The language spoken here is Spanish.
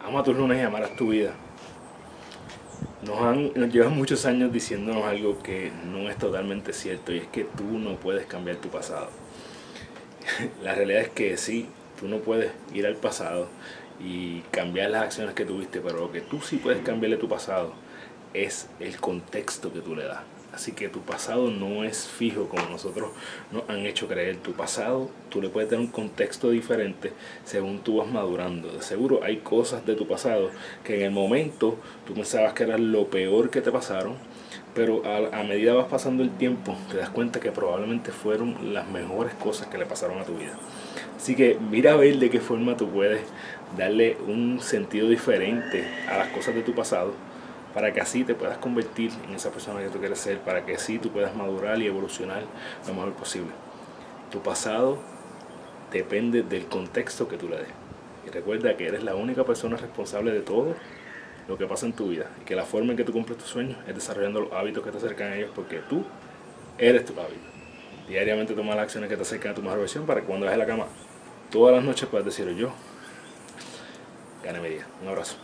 ama tus lunes y amarás tu vida. Nos, han, nos llevan muchos años diciéndonos algo que no es totalmente cierto y es que tú no puedes cambiar tu pasado. La realidad es que sí, tú no puedes ir al pasado y cambiar las acciones que tuviste, pero lo que tú sí puedes cambiarle tu pasado es el contexto que tú le das. Así que tu pasado no es fijo como nosotros nos han hecho creer. Tu pasado, tú le puedes dar un contexto diferente según tú vas madurando. De seguro hay cosas de tu pasado que en el momento tú pensabas que era lo peor que te pasaron, pero a, a medida vas pasando el tiempo te das cuenta que probablemente fueron las mejores cosas que le pasaron a tu vida. Así que mira a ver de qué forma tú puedes darle un sentido diferente a las cosas de tu pasado para que así te puedas convertir en esa persona que tú quieres ser, para que así tú puedas madurar y evolucionar lo mejor posible. Tu pasado depende del contexto que tú le des. Y recuerda que eres la única persona responsable de todo lo que pasa en tu vida y que la forma en que tú cumples tus sueños es desarrollando los hábitos que te acercan a ellos porque tú eres tu hábito. Diariamente toma las acciones que te acercan a tu mejor versión para que cuando vayas la cama todas las noches puedas decir yo, gane mi día. Un abrazo.